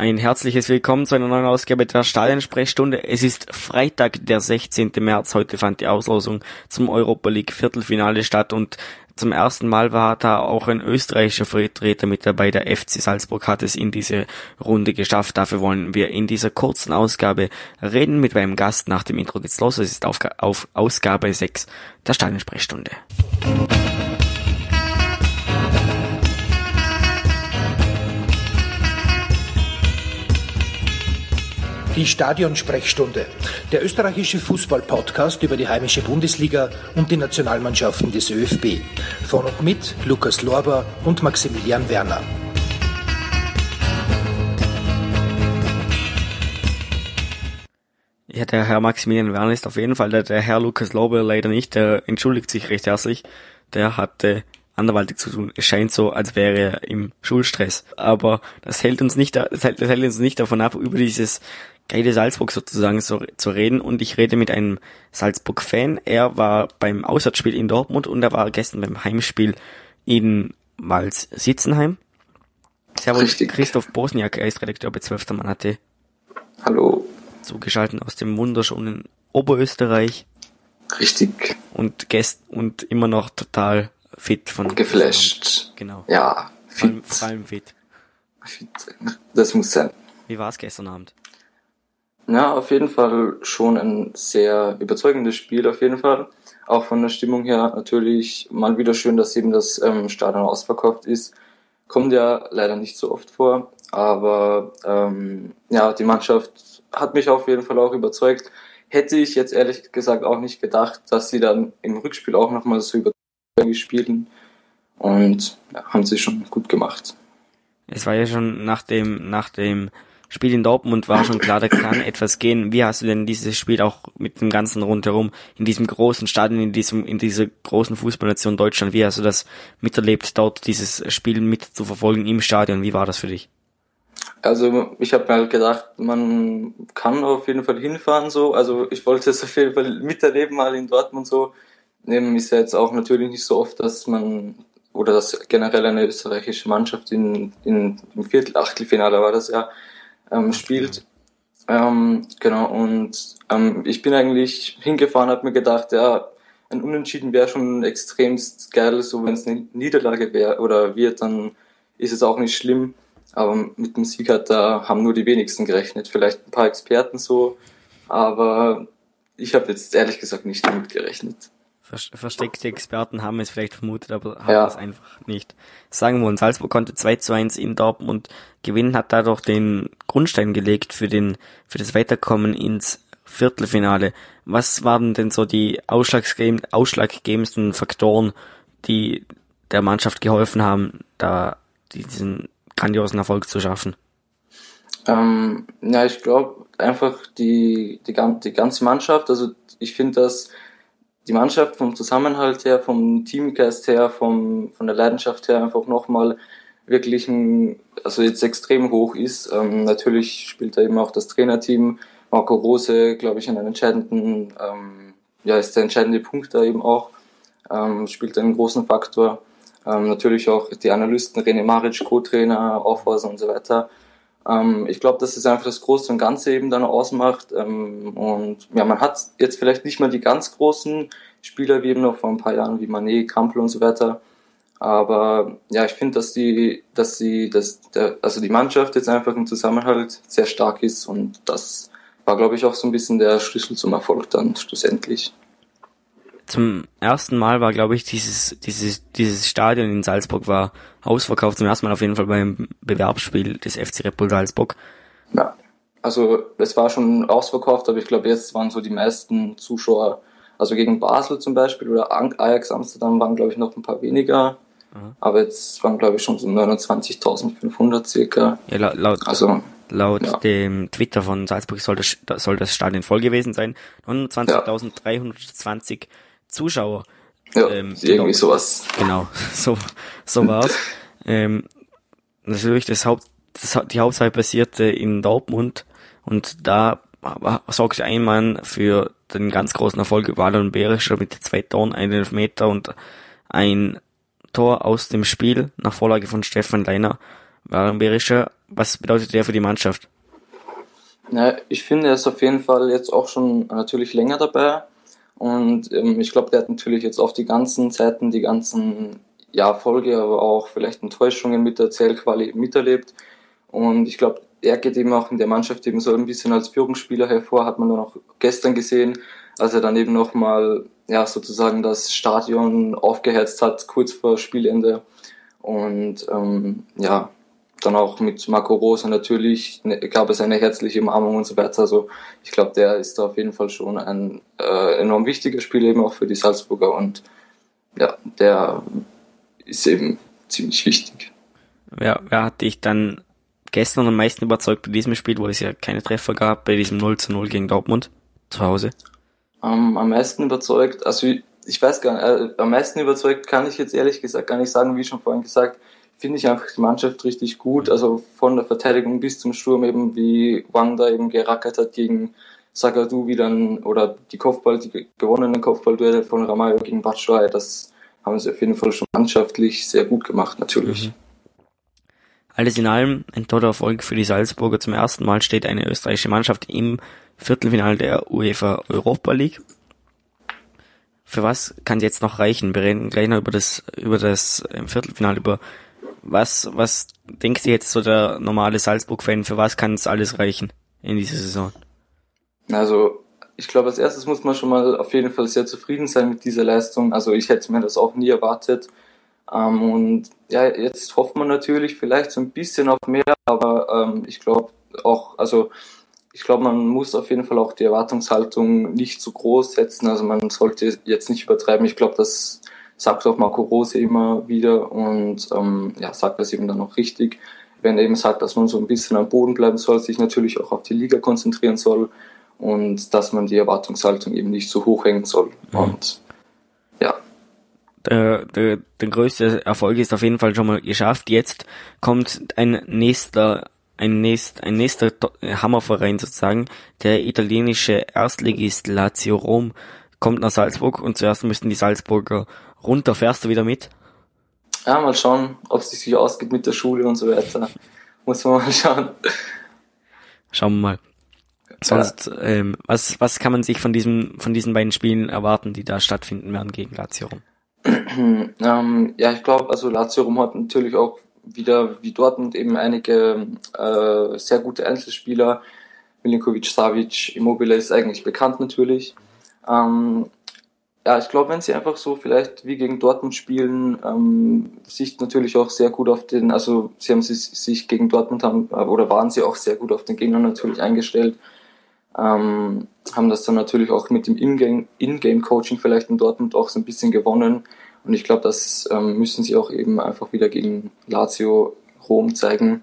Ein herzliches Willkommen zu einer neuen Ausgabe der Stadionsprechstunde. Es ist Freitag, der 16. März. Heute fand die Auslosung zum Europa League Viertelfinale statt und zum ersten Mal war da auch ein österreichischer Vertreter mit dabei. Der FC Salzburg hat es in diese Runde geschafft. Dafür wollen wir in dieser kurzen Ausgabe reden mit meinem Gast. Nach dem Intro geht's los. Es ist auf, auf Ausgabe 6 der Stadionsprechstunde. Die Stadionsprechstunde, der österreichische Fußball-Podcast über die heimische Bundesliga und die Nationalmannschaften des ÖFB. Von und mit Lukas Lorber und Maximilian Werner. Ja, der Herr Maximilian Werner ist auf jeden Fall der, der Herr Lukas Lorber leider nicht. Der entschuldigt sich recht herzlich. Der hatte anderweitig zu tun. Es scheint so, als wäre er im Schulstress. Aber das hält uns nicht, das hält, das hält uns nicht davon ab, über dieses geile Salzburg sozusagen so, zu reden und ich rede mit einem Salzburg-Fan. Er war beim Auswärtsspiel in Dortmund und er war gestern beim Heimspiel in Wals-Sitzenheim. Servus, Richtig. Christoph Bosniak, er ist Redakteur bei 12. Mann hatte. Hallo. Zugeschaltet aus dem wunderschönen Oberösterreich. Richtig. Und gest und immer noch total fit von. Geflasht. Genau. Ja, fit. Vor allem, vor allem fit. Fit. Das muss sein. Wie war es gestern Abend? Ja, auf jeden Fall schon ein sehr überzeugendes Spiel, auf jeden Fall. Auch von der Stimmung her natürlich mal wieder schön, dass eben das ähm, Stadion ausverkauft ist. Kommt ja leider nicht so oft vor, aber ähm, ja, die Mannschaft hat mich auf jeden Fall auch überzeugt. Hätte ich jetzt ehrlich gesagt auch nicht gedacht, dass sie dann im Rückspiel auch nochmal so überzeugend spielen. Und ja, haben sie schon gut gemacht. Es war ja schon nach dem, nach dem Spiel in Dortmund war schon klar, da kann etwas gehen. Wie hast du denn dieses Spiel auch mit dem ganzen rundherum in diesem großen Stadion, in diesem, in dieser großen Fußballnation Deutschland, wie hast du das miterlebt, dort dieses Spiel mit zu verfolgen im Stadion? Wie war das für dich? Also ich habe mir halt gedacht, man kann auf jeden Fall hinfahren so. Also ich wollte es auf jeden Fall miterleben mal in Dortmund so. Ist ja jetzt auch natürlich nicht so oft, dass man oder dass generell eine österreichische Mannschaft in, in im Viertel, Achtelfinale war das ja, ähm, spielt. Ähm, genau, und ähm, ich bin eigentlich hingefahren, habe mir gedacht, ja, ein Unentschieden wäre schon extremst geil, so wenn es eine Niederlage wäre oder wird, dann ist es auch nicht schlimm. Aber mit dem Sieg hat da haben nur die wenigsten gerechnet, vielleicht ein paar Experten so, aber ich habe jetzt ehrlich gesagt nicht damit gerechnet. Versteckte Experten haben es vielleicht vermutet, aber haben ja. es einfach nicht. Sagen wir, und Salzburg konnte 2 zu 1 in Dortmund gewinnen, hat dadurch den Grundstein gelegt für den, für das Weiterkommen ins Viertelfinale. Was waren denn so die ausschlaggebendsten Faktoren, die der Mannschaft geholfen haben, da diesen grandiosen Erfolg zu schaffen? Ähm, ja, ich glaube einfach die, die, die ganze Mannschaft, also ich finde, dass die Mannschaft vom Zusammenhalt her, vom Teamgeist her, vom, von der Leidenschaft her einfach nochmal wirklich ein, also jetzt extrem hoch ist. Ähm, natürlich spielt da eben auch das Trainerteam. Marco Rose, glaube ich, einen entscheidenden, ähm, ja, ist der entscheidende Punkt da eben auch, ähm, spielt einen großen Faktor. Ähm, natürlich auch die Analysten, René Maric, Co-Trainer, Aufhauser und so weiter. Ähm, ich glaube, dass es einfach das Große und Ganze eben dann ausmacht. Ähm, und ja, man hat jetzt vielleicht nicht mal die ganz großen Spieler wie eben noch vor ein paar Jahren wie Manet, Kampel und so weiter. Aber ja, ich finde, dass die, dass sie, dass der, also die Mannschaft jetzt einfach im Zusammenhalt sehr stark ist und das war, glaube ich, auch so ein bisschen der Schlüssel zum Erfolg dann schlussendlich. Zum ersten Mal war, glaube ich, dieses, dieses, dieses Stadion in Salzburg war ausverkauft. Zum ersten Mal auf jeden Fall beim Bewerbsspiel des FC Red Bull Salzburg. Ja, also es war schon ausverkauft, aber ich glaube, jetzt waren so die meisten Zuschauer, also gegen Basel zum Beispiel oder Ajax Amsterdam waren, glaube ich, noch ein paar weniger. Mhm. Aber jetzt waren, glaube ich, schon so 29.500 circa. Ja, laut, laut, also, laut ja. dem Twitter von Salzburg soll das, soll das Stadion voll gewesen sein. 29.320 ja. Zuschauer. Ja, ähm, irgendwie sowas. Genau, so, so war's. ähm, natürlich, das Haupt, das, die Hauptzeit passierte in Dortmund und da sorgte ein Mann für den ganz großen Erfolg Wallon Berischer mit zwei Toren, einen Meter und ein Tor aus dem Spiel nach Vorlage von Stefan Leiner. Wallon Berischer was bedeutet der für die Mannschaft? Ja, ich finde, er ist auf jeden Fall jetzt auch schon natürlich länger dabei. Und ähm, ich glaube, der hat natürlich jetzt auch die ganzen Zeiten, die ganzen ja, Folge, aber auch vielleicht Enttäuschungen mit der Zählquali miterlebt. Und ich glaube, er geht eben auch in der Mannschaft eben so ein bisschen als Führungsspieler hervor, hat man dann auch gestern gesehen, als er dann eben nochmal ja, sozusagen das Stadion aufgehetzt hat, kurz vor Spielende. Und ähm, ja, dann auch mit Marco Rosa natürlich ne, gab es eine herzliche Umarmung und so weiter. Also ich glaube, der ist da auf jeden Fall schon ein äh, enorm wichtiger Spieler eben auch für die Salzburger und ja, der ist eben ziemlich wichtig. Wer, wer hat dich dann gestern am meisten überzeugt bei diesem Spiel, wo es ja keine Treffer gab, bei diesem 0 zu 0 gegen Dortmund zu Hause? Um, am meisten überzeugt, also ich weiß gar nicht, äh, am meisten überzeugt kann ich jetzt ehrlich gesagt gar nicht sagen, wie schon vorhin gesagt, finde ich einfach die Mannschaft richtig gut. Also von der Verteidigung bis zum Sturm eben, wie Wang da eben gerackert hat gegen Sagadu, wie dann, oder die Kopfball, die gewonnenen Kopfballduelle von Ramayo gegen Batshuayi, das haben sie auf jeden Fall schon mannschaftlich sehr gut gemacht, natürlich. Mhm. Alles in allem ein toller Erfolg für die Salzburger. Zum ersten Mal steht eine österreichische Mannschaft im Viertelfinale der UEFA Europa League. Für was kann es jetzt noch reichen? Wir reden gleich noch über das, über das ähm, Viertelfinale, über was, was denkt ihr jetzt so der normale Salzburg-Fan, für was kann es alles reichen in dieser Saison? Also, ich glaube, als erstes muss man schon mal auf jeden Fall sehr zufrieden sein mit dieser Leistung. Also, ich hätte mir das auch nie erwartet. Ähm, und ja, jetzt hofft man natürlich vielleicht so ein bisschen auf mehr, aber ähm, ich glaube auch, also, ich glaube, man muss auf jeden Fall auch die Erwartungshaltung nicht zu groß setzen. Also, man sollte jetzt nicht übertreiben. Ich glaube, das sagt auch Marco Rose immer wieder und ähm, ja, sagt das eben dann auch richtig. Wenn er eben sagt, dass man so ein bisschen am Boden bleiben soll, sich natürlich auch auf die Liga konzentrieren soll und dass man die Erwartungshaltung eben nicht zu hoch hängen soll. Mhm. Und ja. Der, der, der größte Erfolg ist auf jeden Fall schon mal geschafft. Jetzt kommt ein nächster ein, nächst, ein nächster Hammerverein sozusagen, der italienische Erstligist Lazio Rom kommt nach Salzburg und zuerst müssten die Salzburger runter. Fährst du wieder mit? Ja, mal schauen, ob es sich ausgeht mit der Schule und so weiter. Muss man mal schauen. Schauen wir mal. Sonst, ja. ähm, was, was kann man sich von diesem, von diesen beiden Spielen erwarten, die da stattfinden werden gegen Lazio Rom? ähm, ja, ich glaube, also Lazio Rom hat natürlich auch wieder wie Dortmund eben einige äh, sehr gute Einzelspieler. Milinkovic, Savic, Immobile ist eigentlich bekannt natürlich. Ähm, ja, ich glaube, wenn sie einfach so vielleicht wie gegen Dortmund spielen, ähm, sich natürlich auch sehr gut auf den, also sie haben sich, sich gegen Dortmund haben, äh, oder waren sie auch sehr gut auf den Gegner natürlich eingestellt, ähm, haben das dann natürlich auch mit dem Ingame-Coaching vielleicht in Dortmund auch so ein bisschen gewonnen. Und ich glaube, das ähm, müssen sie auch eben einfach wieder gegen Lazio Rom zeigen.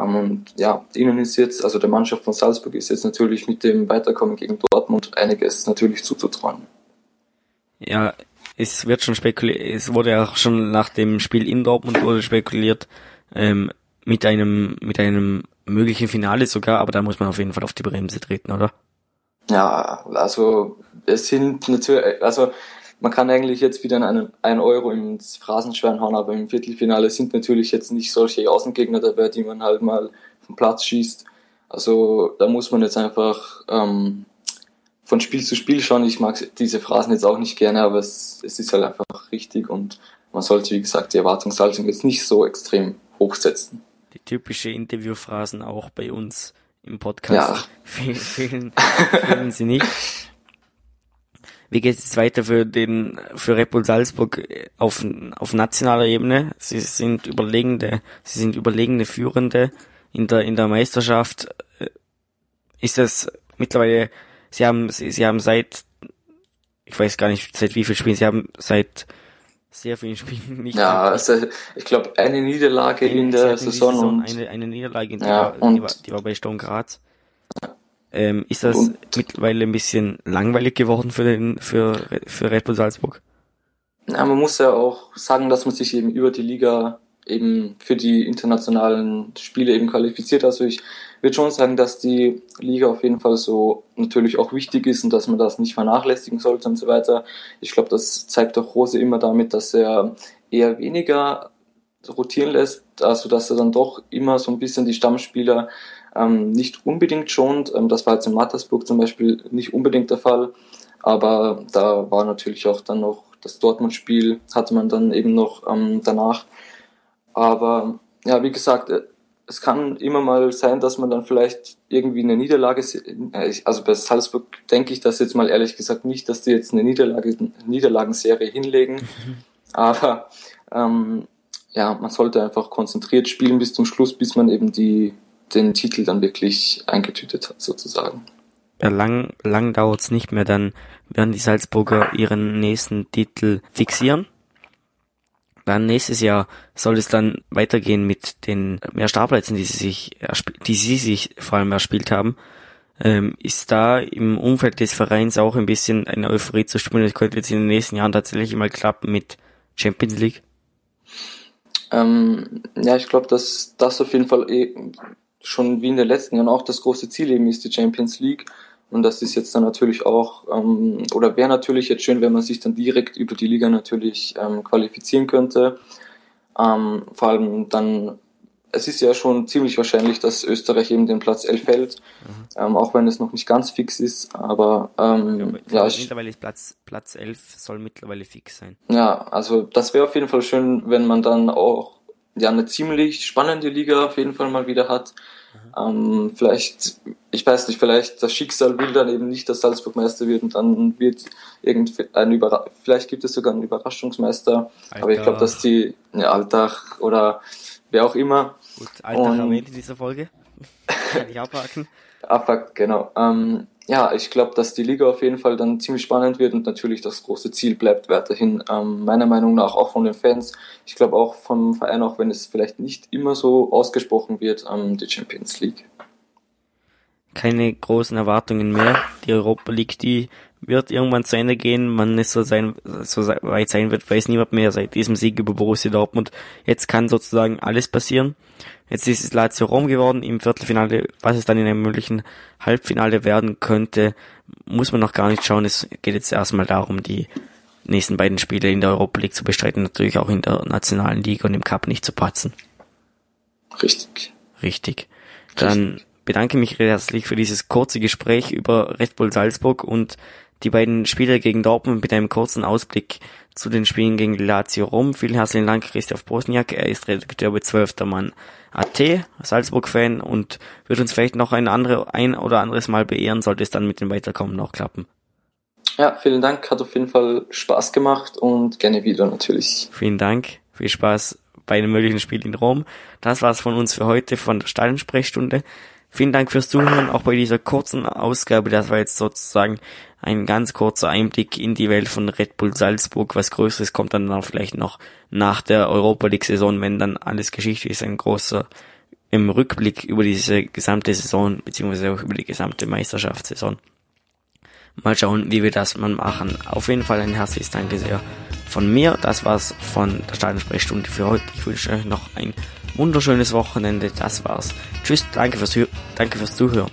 Ähm, und ja, ihnen ist jetzt, also der Mannschaft von Salzburg ist jetzt natürlich mit dem Weiterkommen gegen Dortmund einiges natürlich zuzutrauen. Ja, es wird schon spekuliert, es wurde auch schon nach dem Spiel in Dortmund wurde spekuliert, ähm, mit einem, mit einem möglichen Finale sogar, aber da muss man auf jeden Fall auf die Bremse treten, oder? Ja, also es sind natürlich, also man kann eigentlich jetzt wieder einen, einen Euro ins Phrasenschwein hauen, aber im Viertelfinale sind natürlich jetzt nicht solche Außengegner dabei, die man halt mal vom Platz schießt. Also da muss man jetzt einfach ähm, von Spiel zu Spiel schauen. Ich mag diese Phrasen jetzt auch nicht gerne, aber es, es ist halt einfach richtig und man sollte, wie gesagt, die Erwartungshaltung jetzt nicht so extrem hochsetzen. Die typische Interviewphrasen auch bei uns im Podcast. Ja. Fehlen, fehlen sie nicht. Wie geht es weiter für den, für Red Bull Salzburg auf, auf nationaler Ebene? Sie sind überlegende, sie sind überlegene Führende in der, in der Meisterschaft. Ist das mittlerweile sie haben, sie, sie haben seit, ich weiß gar nicht, seit wie viel Spielen, sie haben seit sehr vielen Spielen nicht. Ja, also ich glaube eine Niederlage eine, in der Saison, Saison, und eine, eine Niederlage, die, ja, war, die, war, die war bei Sturm Graz. Ähm, ist das und, mittlerweile ein bisschen langweilig geworden für den für für Red Bull Salzburg? Ja, man muss ja auch sagen, dass man sich eben über die Liga eben für die internationalen Spiele eben qualifiziert. Also ich würde schon sagen, dass die Liga auf jeden Fall so natürlich auch wichtig ist und dass man das nicht vernachlässigen sollte und so weiter. Ich glaube, das zeigt auch Rose immer damit, dass er eher weniger rotieren lässt, also dass er dann doch immer so ein bisschen die Stammspieler ähm, nicht unbedingt schont. Ähm, das war jetzt in Mattersburg zum Beispiel nicht unbedingt der Fall, aber da war natürlich auch dann noch das Dortmund-Spiel, hatte man dann eben noch ähm, danach. Aber ja, wie gesagt, äh, es kann immer mal sein, dass man dann vielleicht irgendwie eine Niederlage, äh, also bei Salzburg denke ich das jetzt mal ehrlich gesagt nicht, dass die jetzt eine Niederlage, Niederlagenserie hinlegen, aber ähm, ja, man sollte einfach konzentriert spielen bis zum Schluss, bis man eben die, den Titel dann wirklich eingetütet hat, sozusagen. Ja, lang, lang dauert's nicht mehr, dann werden die Salzburger ihren nächsten Titel fixieren. Dann nächstes Jahr soll es dann weitergehen mit den mehr Startplätzen, die sie sich, die sie sich vor allem erspielt haben. Ähm, ist da im Umfeld des Vereins auch ein bisschen eine Euphorie zu spüren? Es könnte jetzt in den nächsten Jahren tatsächlich mal klappen mit Champions League? Ähm, ja, ich glaube, dass das auf jeden Fall eh schon wie in den letzten Jahren auch das große Ziel eben ist, die Champions League. Und das ist jetzt dann natürlich auch, ähm, oder wäre natürlich jetzt schön, wenn man sich dann direkt über die Liga natürlich ähm, qualifizieren könnte. Ähm, vor allem dann, es ist ja schon ziemlich wahrscheinlich, dass Österreich eben den Platz 11 hält, mhm. ähm, auch wenn es noch nicht ganz fix ist. Aber ähm, ja, ja mittlerweile Platz, Platz 11 soll mittlerweile fix sein. Ja, also das wäre auf jeden Fall schön, wenn man dann auch ja eine ziemlich spannende Liga auf jeden Fall mal wieder hat. Ähm, vielleicht, ich weiß nicht, vielleicht das Schicksal will dann eben nicht, dass Salzburg Meister wird und dann wird irgendwie ein Überra vielleicht gibt es sogar einen Überraschungsmeister. Alter. Aber ich glaube, dass die, ja, Alltag oder wer auch immer. Gut, Alltag erwähnt in dieser Folge. Kann ich abhaken. Abhaken, genau. Ähm, ja, ich glaube, dass die Liga auf jeden Fall dann ziemlich spannend wird und natürlich das große Ziel bleibt weiterhin, ähm, meiner Meinung nach auch von den Fans. Ich glaube auch vom Verein, auch wenn es vielleicht nicht immer so ausgesprochen wird, ähm, die Champions League. Keine großen Erwartungen mehr. Die Europa League, die wird irgendwann zu Ende gehen. Man ist so, sein, so weit sein wird, weiß niemand mehr seit diesem Sieg über Borussia Dortmund. Jetzt kann sozusagen alles passieren. Jetzt ist es Lazio Rom geworden im Viertelfinale. Was es dann in einem möglichen Halbfinale werden könnte, muss man noch gar nicht schauen. Es geht jetzt erstmal darum, die nächsten beiden Spiele in der Europa League zu bestreiten, natürlich auch in der nationalen Liga und im Cup nicht zu patzen. Richtig. Richtig. Dann bedanke mich herzlich für dieses kurze Gespräch über Red Bull Salzburg und die beiden Spiele gegen Dortmund mit einem kurzen Ausblick zu den Spielen gegen Lazio Rom. Vielen herzlichen Dank, Christoph Bosniak. Er ist Redakteur bei 12. Mann AT, Salzburg-Fan und wird uns vielleicht noch ein, andere, ein oder anderes Mal beehren, sollte es dann mit dem Weiterkommen noch klappen. Ja, vielen Dank. Hat auf jeden Fall Spaß gemacht und gerne wieder natürlich. Vielen Dank. Viel Spaß bei einem möglichen Spiel in Rom. Das war's von uns für heute von der Stallensprechstunde. Vielen Dank fürs Zuhören, auch bei dieser kurzen Ausgabe. Das war jetzt sozusagen ein ganz kurzer Einblick in die Welt von Red Bull Salzburg. Was Größeres kommt dann, dann vielleicht noch nach der Europa League Saison, wenn dann alles Geschichte ist, ein großer im Rückblick über diese gesamte Saison, beziehungsweise auch über die gesamte Meisterschaftssaison. Mal schauen, wie wir das mal machen. Auf jeden Fall ein herzliches Danke sehr von mir. Das war's von der Stadionsprechstunde für heute. Ich wünsche euch noch ein wunderschönes Wochenende. Das war's. Tschüss, danke fürs, danke fürs Zuhören.